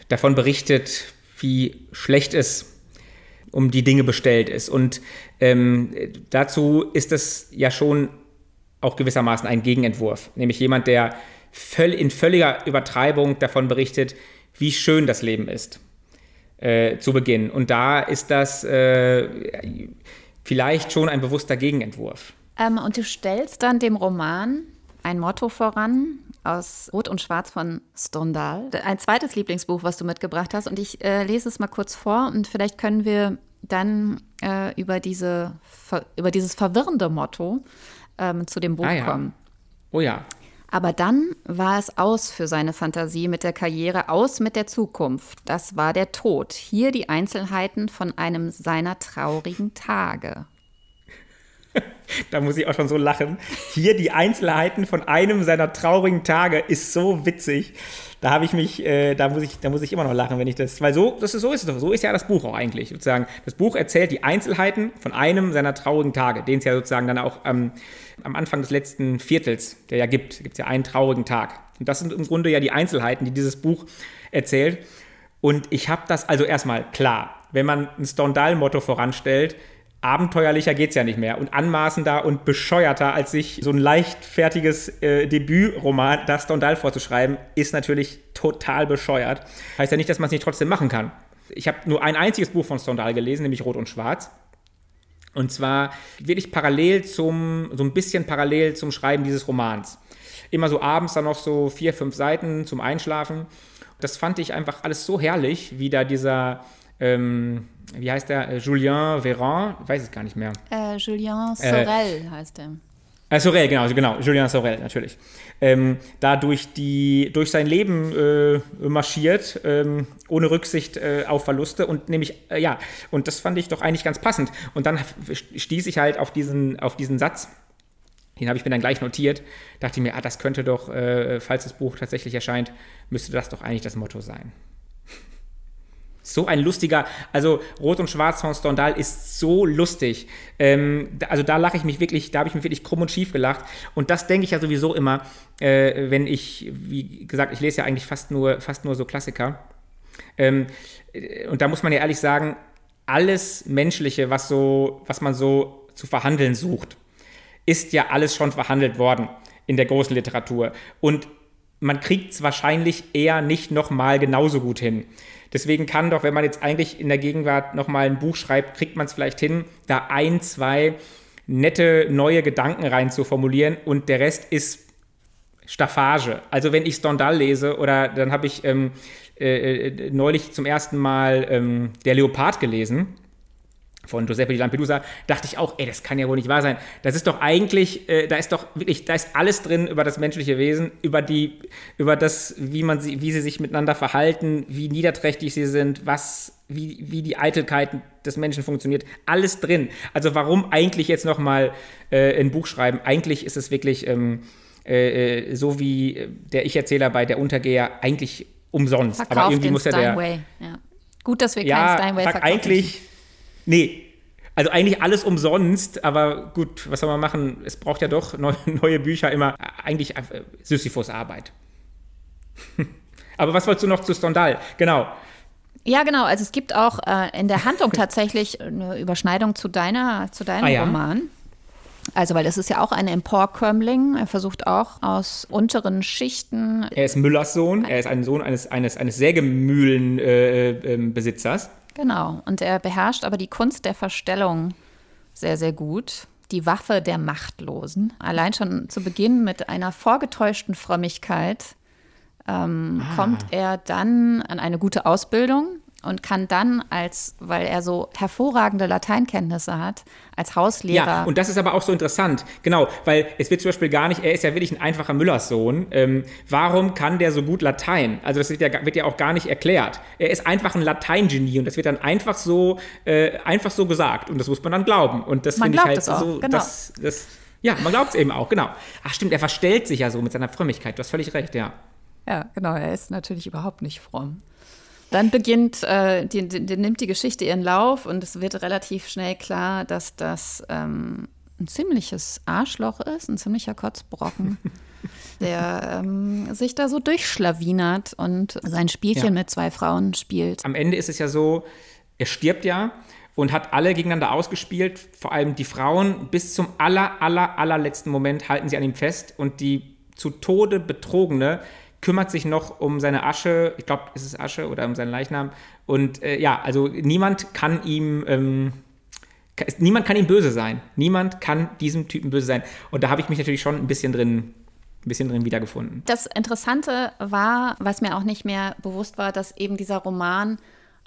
davon berichtet, wie schlecht es um die Dinge bestellt ist. Und ähm, dazu ist es ja schon auch gewissermaßen ein Gegenentwurf, nämlich jemand, der völl, in völliger Übertreibung davon berichtet, wie schön das Leben ist äh, zu Beginn. Und da ist das äh, vielleicht schon ein bewusster Gegenentwurf. Ähm, und du stellst dann dem Roman ein Motto voran, aus Rot und Schwarz von Stendhal. Ein zweites Lieblingsbuch, was du mitgebracht hast. Und ich äh, lese es mal kurz vor und vielleicht können wir dann äh, über, diese, über dieses verwirrende Motto ähm, zu dem Buch ah, ja. kommen. Oh ja. Aber dann war es aus für seine Fantasie mit der Karriere, aus mit der Zukunft. Das war der Tod. Hier die Einzelheiten von einem seiner traurigen Tage. [laughs] da muss ich auch schon so lachen. Hier die Einzelheiten von einem seiner traurigen Tage ist so witzig. Da habe ich mich, äh, da muss ich, da muss ich immer noch lachen, wenn ich das, weil so, das ist, so ist es doch, so ist ja das Buch auch eigentlich, sozusagen. Das Buch erzählt die Einzelheiten von einem seiner traurigen Tage, den es ja sozusagen dann auch ähm, am Anfang des letzten Viertels, der ja gibt, gibt es ja einen traurigen Tag. Und das sind im Grunde ja die Einzelheiten, die dieses Buch erzählt. Und ich habe das also erstmal klar, wenn man ein Stendhal-Motto voranstellt, abenteuerlicher geht es ja nicht mehr und anmaßender und bescheuerter, als sich so ein leichtfertiges äh, Debütroman, das Stendhal vorzuschreiben, ist natürlich total bescheuert. Heißt ja nicht, dass man es nicht trotzdem machen kann. Ich habe nur ein einziges Buch von Stendhal gelesen, nämlich Rot und Schwarz. Und zwar wirklich parallel zum, so ein bisschen parallel zum Schreiben dieses Romans. Immer so abends dann noch so vier, fünf Seiten zum Einschlafen. Das fand ich einfach alles so herrlich, wie da dieser ähm, wie heißt der? Äh, Julien Véran, weiß es gar nicht mehr. Äh, Julien Sorel äh, heißt er. Äh, Sorel, genau, genau, Julien Sorel, natürlich. Ähm, da durch, die, durch sein Leben äh, marschiert, ähm, ohne Rücksicht äh, auf Verluste und nämlich, äh, ja, und das fand ich doch eigentlich ganz passend. Und dann stieß ich halt auf diesen, auf diesen Satz, den habe ich mir dann gleich notiert, dachte ich mir, ah, das könnte doch, äh, falls das Buch tatsächlich erscheint, müsste das doch eigentlich das Motto sein. So ein lustiger, also Rot und Schwarz von Stendhal ist so lustig. Ähm, also da lache ich mich wirklich, da habe ich mich wirklich krumm und schief gelacht. Und das denke ich ja sowieso immer, äh, wenn ich, wie gesagt, ich lese ja eigentlich fast nur, fast nur so Klassiker. Ähm, äh, und da muss man ja ehrlich sagen, alles Menschliche, was, so, was man so zu verhandeln sucht, ist ja alles schon verhandelt worden in der großen Literatur. Und man kriegt es wahrscheinlich eher nicht nochmal genauso gut hin. Deswegen kann doch, wenn man jetzt eigentlich in der Gegenwart nochmal ein Buch schreibt, kriegt man es vielleicht hin, da ein, zwei nette neue Gedanken rein zu formulieren und der Rest ist Staffage. Also wenn ich Stendhal lese oder dann habe ich ähm, äh, äh neulich zum ersten Mal ähm, Der Leopard gelesen von Giuseppe di Lampedusa, dachte ich auch, ey, das kann ja wohl nicht wahr sein. Das ist doch eigentlich, äh, da ist doch wirklich, da ist alles drin über das menschliche Wesen, über die, über das, wie man sie, wie sie sich miteinander verhalten, wie niederträchtig sie sind, was, wie, wie die Eitelkeit des Menschen funktioniert, alles drin. Also warum eigentlich jetzt nochmal äh, ein Buch schreiben? Eigentlich ist es wirklich ähm, äh, äh so wie der Ich-Erzähler bei der Untergeher eigentlich umsonst. Verkauf Aber irgendwie muss ja der. Ja. Gut, dass wir ja, keinen Steinway verkaufen. Eigentlich Nee, also eigentlich alles umsonst, aber gut, was soll man machen? Es braucht ja doch neue, [laughs] neue Bücher immer. Eigentlich äh, Sisyphus Arbeit. [laughs] aber was wolltest du noch zu Stendhal? Genau. Ja, genau. Also es gibt auch äh, in der Handlung tatsächlich eine Überschneidung zu deiner, zu deinem ah, ja? Roman. Also, weil das ist ja auch ein Emporkömmling. Er versucht auch aus unteren Schichten. Er ist Müllers Sohn. Er ist ein Sohn eines, eines, eines Sägemühlenbesitzers. Äh, äh, Genau. Und er beherrscht aber die Kunst der Verstellung sehr, sehr gut. Die Waffe der Machtlosen. Allein schon zu Beginn mit einer vorgetäuschten Frömmigkeit ähm, ah. kommt er dann an eine gute Ausbildung und kann dann als, weil er so hervorragende Lateinkenntnisse hat, als Hauslehrer. Ja, und das ist aber auch so interessant, genau, weil es wird zum Beispiel gar nicht, er ist ja wirklich ein einfacher Müllerssohn. Ähm, warum kann der so gut Latein? Also das wird ja, wird ja auch gar nicht erklärt. Er ist einfach ein Lateingenie und das wird dann einfach so, äh, einfach so gesagt und das muss man dann glauben. Und das finde ich halt so, genau. das, das ja, man glaubt es eben auch, genau. Ach stimmt, er verstellt sich ja so mit seiner Frömmigkeit. Du hast völlig recht, ja. Ja, genau, er ist natürlich überhaupt nicht fromm. Dann beginnt, äh, die, die, die, nimmt die Geschichte ihren Lauf und es wird relativ schnell klar, dass das ähm, ein ziemliches Arschloch ist, ein ziemlicher Kotzbrocken, [laughs] der ähm, sich da so durchschlawinert und sein Spielchen ja. mit zwei Frauen spielt. Am Ende ist es ja so, er stirbt ja und hat alle gegeneinander ausgespielt, vor allem die Frauen. Bis zum aller, aller, allerletzten Moment halten sie an ihm fest und die zu Tode betrogene kümmert sich noch um seine Asche, ich glaube, ist es Asche oder um seinen Leichnam. Und äh, ja, also niemand kann ihm, ähm, niemand kann ihm böse sein. Niemand kann diesem Typen böse sein. Und da habe ich mich natürlich schon ein bisschen drin bisschen drin wiedergefunden. Das Interessante war, was mir auch nicht mehr bewusst war, dass eben dieser Roman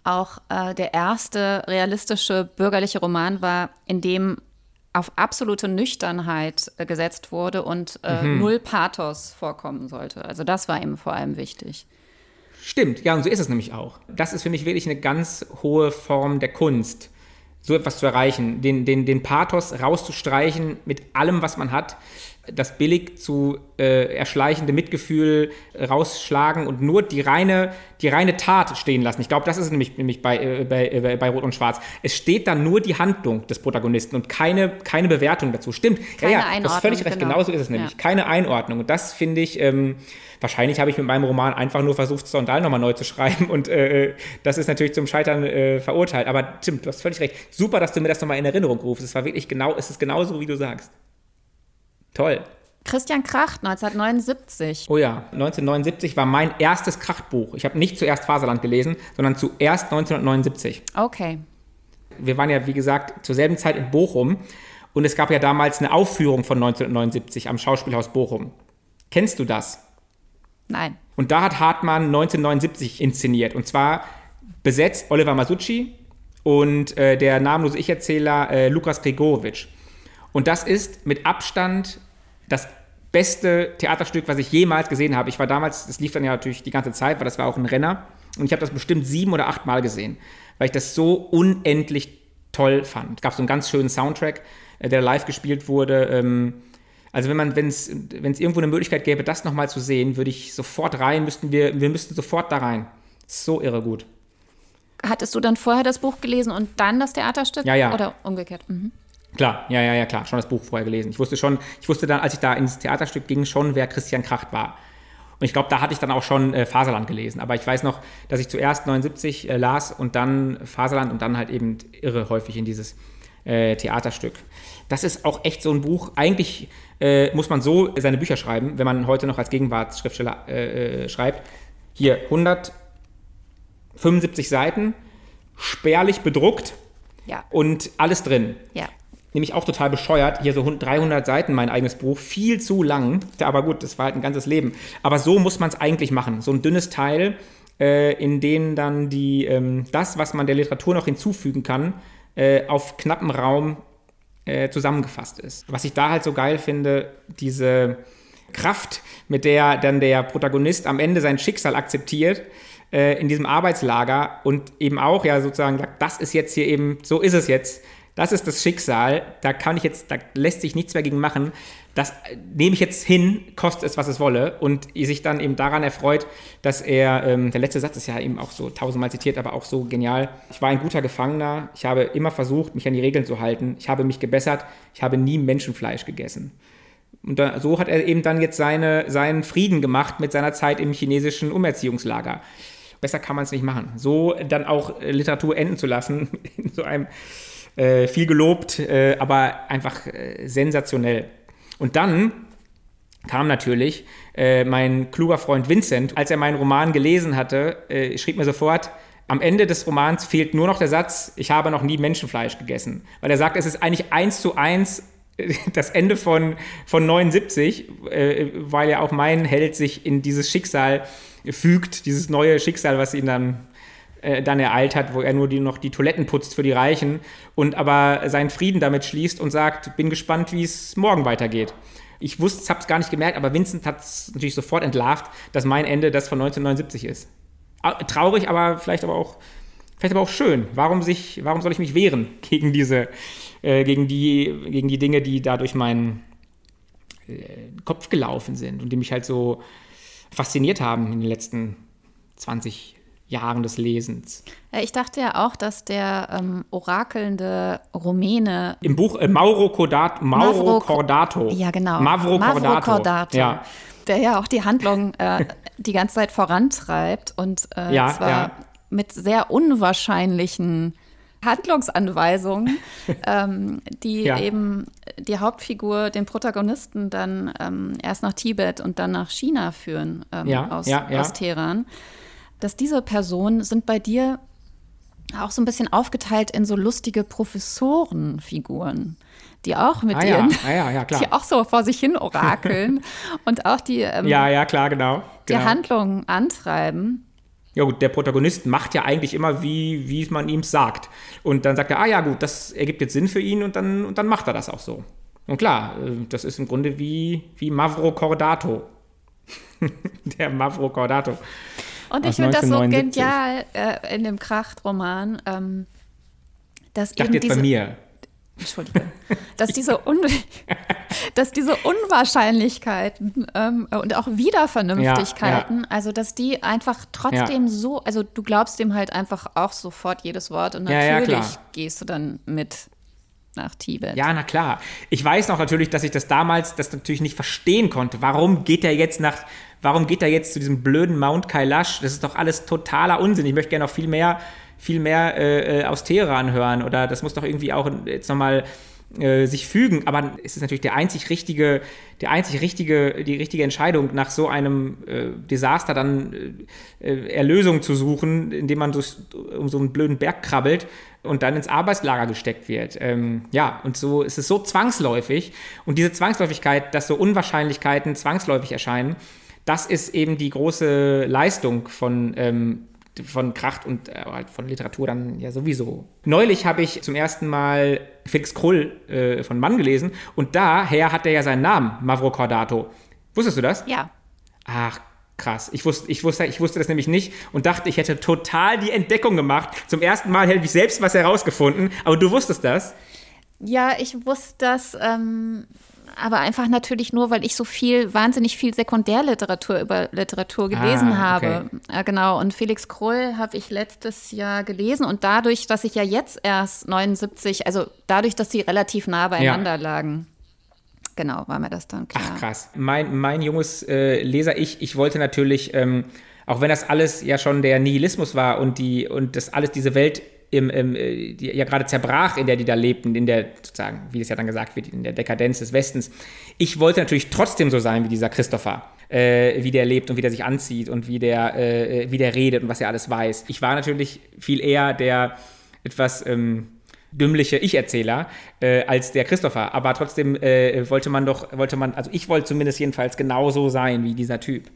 auch äh, der erste realistische bürgerliche Roman war, in dem auf absolute Nüchternheit äh, gesetzt wurde und äh, mhm. null Pathos vorkommen sollte. Also das war ihm vor allem wichtig. Stimmt, ja, und so ist es nämlich auch. Das ist für mich wirklich eine ganz hohe Form der Kunst, so etwas zu erreichen, den, den, den Pathos rauszustreichen mit allem, was man hat das billig zu äh, erschleichende Mitgefühl rausschlagen und nur die reine, die reine Tat stehen lassen. Ich glaube, das ist nämlich, nämlich bei, äh, bei, äh, bei Rot und Schwarz. Es steht dann nur die Handlung des Protagonisten und keine, keine Bewertung dazu. Stimmt. Keine ja, ja, du hast völlig recht. Genau. Genauso ist es nämlich. Ja. Keine Einordnung. Und das finde ich, ähm, wahrscheinlich habe ich mit meinem Roman einfach nur versucht, Sondal nochmal neu zu schreiben und äh, das ist natürlich zum Scheitern äh, verurteilt. Aber stimmt, du hast völlig recht. Super, dass du mir das nochmal in Erinnerung rufst. Es war wirklich genau, es ist genauso, wie du sagst. Toll. Christian Kracht, 1979. Oh ja, 1979 war mein erstes Krachtbuch. Ich habe nicht zuerst Faserland gelesen, sondern zuerst 1979. Okay. Wir waren ja, wie gesagt, zur selben Zeit in Bochum und es gab ja damals eine Aufführung von 1979 am Schauspielhaus Bochum. Kennst du das? Nein. Und da hat Hartmann 1979 inszeniert und zwar besetzt Oliver Masucci und äh, der namenlose Ich-Erzähler äh, Lukas Grigorowitsch. Und das ist mit Abstand das beste Theaterstück, was ich jemals gesehen habe. Ich war damals, das lief dann ja natürlich die ganze Zeit, weil das war auch ein Renner. Und ich habe das bestimmt sieben oder acht Mal gesehen, weil ich das so unendlich toll fand. Es gab so einen ganz schönen Soundtrack, äh, der live gespielt wurde. Ähm, also wenn man, wenn es irgendwo eine Möglichkeit gäbe, das nochmal zu sehen, würde ich sofort rein, müssten wir, wir müssten sofort da rein. So irre gut. Hattest du dann vorher das Buch gelesen und dann das Theaterstück? Ja, ja. Oder umgekehrt? Mhm. Klar, ja, ja, ja, klar, schon das Buch vorher gelesen. Ich wusste schon, ich wusste dann, als ich da ins Theaterstück ging, schon, wer Christian Kracht war. Und ich glaube, da hatte ich dann auch schon äh, Faserland gelesen. Aber ich weiß noch, dass ich zuerst 79 äh, las und dann Faserland und dann halt eben irre häufig in dieses äh, Theaterstück. Das ist auch echt so ein Buch. Eigentlich äh, muss man so seine Bücher schreiben, wenn man heute noch als Gegenwartsschriftsteller äh, äh, schreibt. Hier 175 Seiten, spärlich bedruckt ja. und alles drin. Ja nämlich auch total bescheuert. Hier so 300 Seiten mein eigenes Buch, viel zu lang. Aber gut, das war halt ein ganzes Leben. Aber so muss man es eigentlich machen. So ein dünnes Teil, äh, in dem dann die, ähm, das, was man der Literatur noch hinzufügen kann, äh, auf knappem Raum äh, zusammengefasst ist. Was ich da halt so geil finde, diese Kraft, mit der dann der Protagonist am Ende sein Schicksal akzeptiert äh, in diesem Arbeitslager und eben auch ja sozusagen sagt, das ist jetzt hier eben, so ist es jetzt das ist das Schicksal, da kann ich jetzt, da lässt sich nichts mehr gegen machen. Das nehme ich jetzt hin, koste es, was es wolle. Und sich dann eben daran erfreut, dass er, ähm, der letzte Satz ist ja eben auch so tausendmal zitiert, aber auch so genial. Ich war ein guter Gefangener, ich habe immer versucht, mich an die Regeln zu halten. Ich habe mich gebessert, ich habe nie Menschenfleisch gegessen. Und da, so hat er eben dann jetzt seine, seinen Frieden gemacht mit seiner Zeit im chinesischen Umerziehungslager. Besser kann man es nicht machen. So dann auch Literatur enden zu lassen [laughs] in so einem äh, viel gelobt, äh, aber einfach äh, sensationell. Und dann kam natürlich äh, mein kluger Freund Vincent, als er meinen Roman gelesen hatte, äh, schrieb mir sofort, am Ende des Romans fehlt nur noch der Satz, ich habe noch nie Menschenfleisch gegessen. Weil er sagt, es ist eigentlich eins zu eins das Ende von, von 79, äh, weil ja auch mein Held sich in dieses Schicksal fügt, dieses neue Schicksal, was ihn dann äh, dann ereilt hat, wo er nur die, noch die Toiletten putzt für die Reichen und aber seinen Frieden damit schließt und sagt, bin gespannt, wie es morgen weitergeht. Ich wusste, habe es gar nicht gemerkt, aber Vincent hat es natürlich sofort entlarvt, dass mein Ende das von 1979 ist. Traurig, aber vielleicht aber auch, vielleicht aber auch schön. Warum, sich, warum soll ich mich wehren [laughs] gegen diese, äh, gegen, die, gegen die Dinge, die da durch meinen äh, Kopf gelaufen sind und die mich halt so fasziniert haben in den letzten 20 Jahren des Lesens. Ich dachte ja auch, dass der ähm, orakelnde Rumäne. Im Buch äh, Mauro, Cordato, Mauro Mavro, Cordato. Ja, genau. Mavro, Mavro Cordato. Cordato. Ja. Der ja auch die Handlung äh, die ganze Zeit vorantreibt und äh, ja, zwar ja. mit sehr unwahrscheinlichen Handlungsanweisungen, [laughs] ähm, die ja. eben die Hauptfigur, den Protagonisten dann ähm, erst nach Tibet und dann nach China führen ähm, ja, aus, ja, aus Teheran dass diese Personen sind bei dir auch so ein bisschen aufgeteilt in so lustige Professorenfiguren, die auch mit ah, ihren, ja. Ja, [laughs] die auch so vor sich hin orakeln [laughs] und auch die, ähm, ja, ja, klar, genau, die genau. Handlungen antreiben. Ja gut, der Protagonist macht ja eigentlich immer, wie, wie man ihm sagt. Und dann sagt er, ah ja gut, das ergibt jetzt Sinn für ihn und dann, und dann macht er das auch so. Und klar, äh, das ist im Grunde wie, wie Mavro Cordato. [laughs] der Mavro Cordato. Und ich finde das so genial äh, in dem Kracht-Roman, ähm, dass ich dachte jetzt diese, bei mir. Entschuldige. dass diese, Un [laughs] dass diese Unwahrscheinlichkeiten ähm, und auch Wiedervernünftigkeiten, ja, ja. also dass die einfach trotzdem ja. so, also du glaubst dem halt einfach auch sofort jedes Wort und natürlich gehst du dann mit nach Tibet. Ja, na klar. Ich weiß noch natürlich, dass ich das damals das natürlich nicht verstehen konnte. Warum geht er jetzt nach warum geht er jetzt zu diesem blöden Mount Kailash? Das ist doch alles totaler Unsinn. Ich möchte gerne noch viel mehr, viel mehr äh, äh, aus Teheran hören oder das muss doch irgendwie auch jetzt nochmal äh, sich fügen. Aber es ist natürlich der einzig richtige, der einzig richtige, die richtige Entscheidung, nach so einem äh, Desaster dann äh, äh, Erlösung zu suchen, indem man so, um so einen blöden Berg krabbelt und dann ins Arbeitslager gesteckt wird. Ähm, ja, und so ist es so zwangsläufig. Und diese Zwangsläufigkeit, dass so Unwahrscheinlichkeiten zwangsläufig erscheinen, das ist eben die große Leistung von, ähm, von Kracht und äh, halt von Literatur dann ja sowieso. Neulich habe ich zum ersten Mal Felix Krull äh, von Mann gelesen und daher hat er ja seinen Namen, Mavro Cordato. Wusstest du das? Ja. Ach, krass. Ich wusste, ich, wusste, ich wusste das nämlich nicht und dachte, ich hätte total die Entdeckung gemacht. Zum ersten Mal hätte ich selbst was herausgefunden, aber du wusstest das? Ja, ich wusste das. Ähm aber einfach natürlich nur, weil ich so viel, wahnsinnig viel Sekundärliteratur über Literatur gelesen ah, habe. Okay. genau. Und Felix Krull habe ich letztes Jahr gelesen und dadurch, dass ich ja jetzt erst 79, also dadurch, dass sie relativ nah beieinander ja. lagen. Genau, war mir das dann klar. Ach krass. Mein, mein junges äh, Leser, ich, ich wollte natürlich, ähm, auch wenn das alles ja schon der Nihilismus war und die und das alles, diese Welt im, im, äh, ja gerade zerbrach, in der die da lebten, in der, sozusagen, wie es ja dann gesagt wird, in der Dekadenz des Westens. Ich wollte natürlich trotzdem so sein wie dieser Christopher. Äh, wie der lebt und wie der sich anzieht und wie der, äh, wie der redet und was er alles weiß. Ich war natürlich viel eher der etwas ähm, dümmliche Ich-Erzähler äh, als der Christopher. Aber trotzdem äh, wollte man doch, wollte man, also ich wollte zumindest jedenfalls genauso sein wie dieser Typ.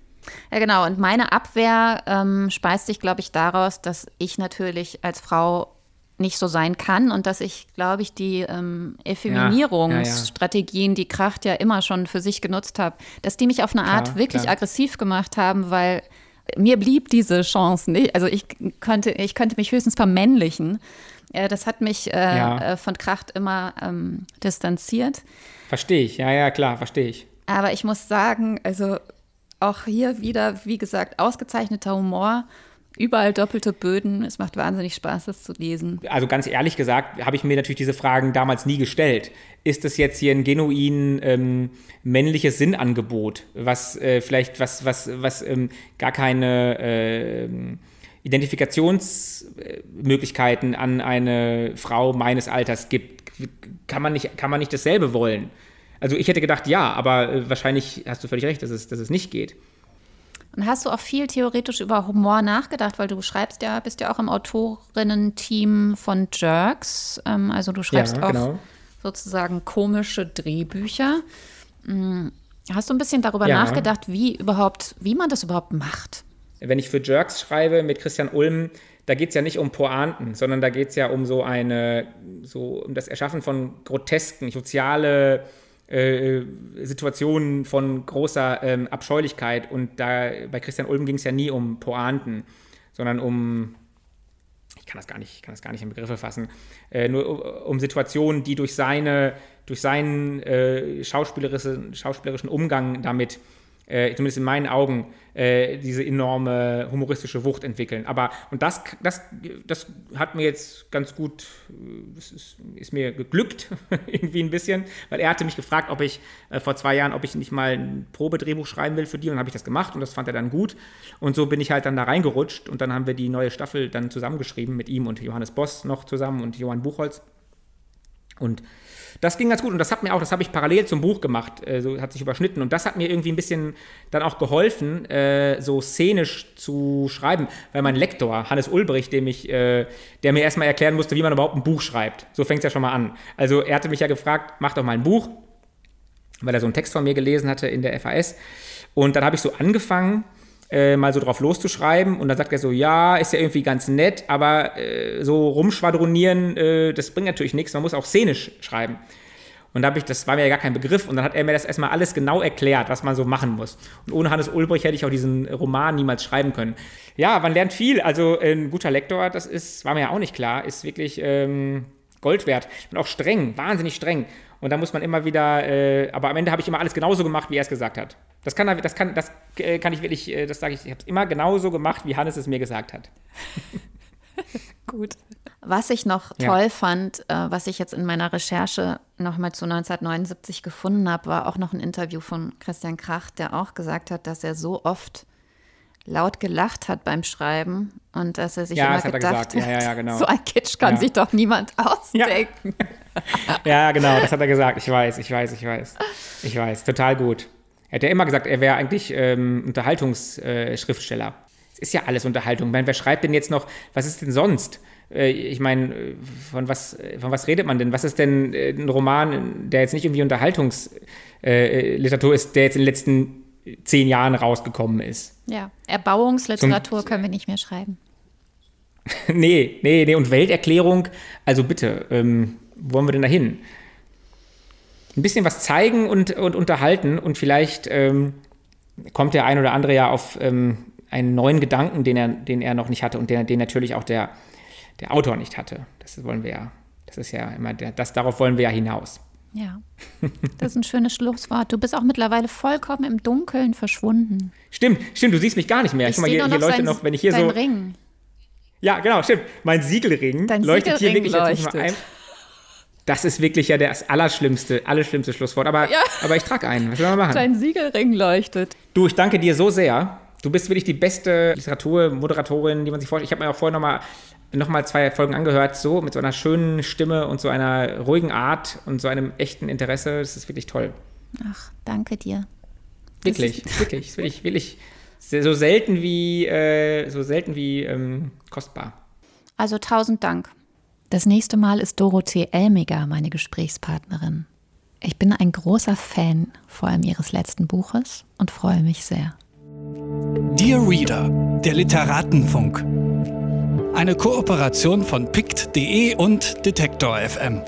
Ja, genau. Und meine Abwehr ähm, speist sich, glaube ich, daraus, dass ich natürlich als Frau nicht so sein kann und dass ich, glaube ich, die ähm, Effeminierungsstrategien, ja, ja, ja. die Kracht ja immer schon für sich genutzt habe, dass die mich auf eine klar, Art wirklich klar. aggressiv gemacht haben, weil mir blieb diese Chance nicht. Also ich könnte, ich könnte mich höchstens vermännlichen. Äh, das hat mich äh, äh, von Kracht immer ähm, distanziert. Verstehe ich, ja, ja, klar, verstehe ich. Aber ich muss sagen, also auch hier wieder, wie gesagt, ausgezeichneter Humor. Überall doppelte Böden. Es macht wahnsinnig Spaß, das zu lesen. Also ganz ehrlich gesagt, habe ich mir natürlich diese Fragen damals nie gestellt. Ist das jetzt hier ein genuin ähm, männliches Sinnangebot, was äh, vielleicht was was was ähm, gar keine äh, Identifikationsmöglichkeiten an eine Frau meines Alters gibt? Kann man nicht kann man nicht dasselbe wollen? Also ich hätte gedacht, ja, aber äh, wahrscheinlich hast du völlig recht, dass es, dass es nicht geht. Und hast du auch viel theoretisch über Humor nachgedacht, weil du schreibst ja, bist ja auch im Autorinnen-Team von Jerks. Ähm, also du schreibst ja, genau. auch sozusagen komische Drehbücher. Hm, hast du ein bisschen darüber ja. nachgedacht, wie überhaupt, wie man das überhaupt macht? Wenn ich für Jerks schreibe mit Christian Ulm, da geht es ja nicht um Pointen, sondern da geht es ja um so eine, so um das Erschaffen von grotesken, soziale äh, Situationen von großer ähm, Abscheulichkeit. Und da bei Christian Ulm ging es ja nie um Pointen, sondern um ich kann das gar nicht, kann das gar nicht in Begriffe fassen, äh, nur um Situationen, die durch seine, durch seinen äh, schauspielerischen, schauspielerischen Umgang damit äh, zumindest in meinen Augen, äh, diese enorme humoristische Wucht entwickeln. Aber, und das, das, das hat mir jetzt ganz gut, äh, das ist, ist mir geglückt, [laughs] irgendwie ein bisschen, weil er hatte mich gefragt, ob ich äh, vor zwei Jahren, ob ich nicht mal ein Probedrehbuch schreiben will für die und dann habe ich das gemacht und das fand er dann gut. Und so bin ich halt dann da reingerutscht und dann haben wir die neue Staffel dann zusammengeschrieben mit ihm und Johannes Boss noch zusammen und Johann Buchholz. Und das ging ganz gut und das hat mir auch, das habe ich parallel zum Buch gemacht, äh, so hat sich überschnitten und das hat mir irgendwie ein bisschen dann auch geholfen, äh, so szenisch zu schreiben, weil mein Lektor, Hannes Ulbricht, dem ich, äh, der mir erstmal erklären musste, wie man überhaupt ein Buch schreibt. So fängt es ja schon mal an. Also er hatte mich ja gefragt, mach doch mal ein Buch, weil er so einen Text von mir gelesen hatte in der FAS. Und dann habe ich so angefangen äh, mal so drauf loszuschreiben. Und dann sagt er so, ja, ist ja irgendwie ganz nett, aber äh, so rumschwadronieren, äh, das bringt natürlich nichts. Man muss auch szenisch schreiben. Und da habe ich, das war mir ja gar kein Begriff. Und dann hat er mir das erstmal alles genau erklärt, was man so machen muss. Und ohne Hannes Ulbrich hätte ich auch diesen Roman niemals schreiben können. Ja, man lernt viel. Also ein guter Lektor, das ist, war mir ja auch nicht klar, ist wirklich ähm, Gold wert. Und auch streng, wahnsinnig streng. Und da muss man immer wieder, äh, aber am Ende habe ich immer alles genauso gemacht, wie er es gesagt hat. Das kann, das kann, das äh, kann ich wirklich, äh, das sage ich, ich habe es immer genauso gemacht, wie Hannes es mir gesagt hat. [laughs] Gut. Was ich noch toll ja. fand, äh, was ich jetzt in meiner Recherche nochmal zu 1979 gefunden habe, war auch noch ein Interview von Christian Krach, der auch gesagt hat, dass er so oft laut gelacht hat beim Schreiben und dass er sich ja, immer gedacht hat, ja, ja, genau. so ein Kitsch kann sich doch niemand ausdenken. [laughs] Ja. genau, das hat er gesagt. Ich weiß, ich weiß, ich weiß. Ich weiß, total gut. Er hat ja immer gesagt, er wäre eigentlich ähm, Unterhaltungsschriftsteller. Äh, es ist ja alles Unterhaltung. Ich meine, wer schreibt denn jetzt noch, was ist denn sonst? Äh, ich meine, von was, von was redet man denn? Was ist denn äh, ein Roman, der jetzt nicht irgendwie Unterhaltungsliteratur ist, der jetzt in den letzten zehn Jahren rausgekommen ist? Ja, Erbauungsliteratur Zum, können wir nicht mehr schreiben. [laughs] nee, nee, nee. Und Welterklärung, also bitte, ähm, wo wollen wir denn da hin? ein bisschen was zeigen und, und unterhalten und vielleicht ähm, kommt der ein oder andere ja auf ähm, einen neuen Gedanken, den er, den er noch nicht hatte und den, den natürlich auch der, der Autor nicht hatte. Das wollen wir ja, das ist ja immer, der, das, darauf wollen wir ja hinaus. Ja, das ist ein schönes Schlusswort. Du bist auch mittlerweile vollkommen im Dunkeln verschwunden. Stimmt, stimmt, du siehst mich gar nicht mehr. Ich Guck mal, hier, hier leuchtet noch, wenn ich hier so. Ring. Ja, genau, stimmt. Mein Siegelring Dein leuchtet Siegelring hier wirklich leuchtet. jetzt mal ein. Das ist wirklich ja das allerschlimmste, allerschlimmste Schlusswort. Aber, ja. aber ich trage einen. Was soll man machen? Dein Siegelring leuchtet. Du, ich danke dir so sehr. Du bist wirklich die beste Literaturmoderatorin, die man sich vorstellt. Ich habe mir auch vorher nochmal noch mal zwei Folgen angehört, so mit so einer schönen Stimme und so einer ruhigen Art und so einem echten Interesse. Das ist wirklich toll. Ach, danke dir. Wirklich, wirklich, ist wirklich, wirklich so selten wie, äh, so selten wie ähm, kostbar. Also tausend Dank. Das nächste Mal ist Dorothee Elmiger meine Gesprächspartnerin. Ich bin ein großer Fan, vor allem ihres letzten Buches, und freue mich sehr. Dear Reader, der Literatenfunk. Eine Kooperation von pict.de und Detektor FM.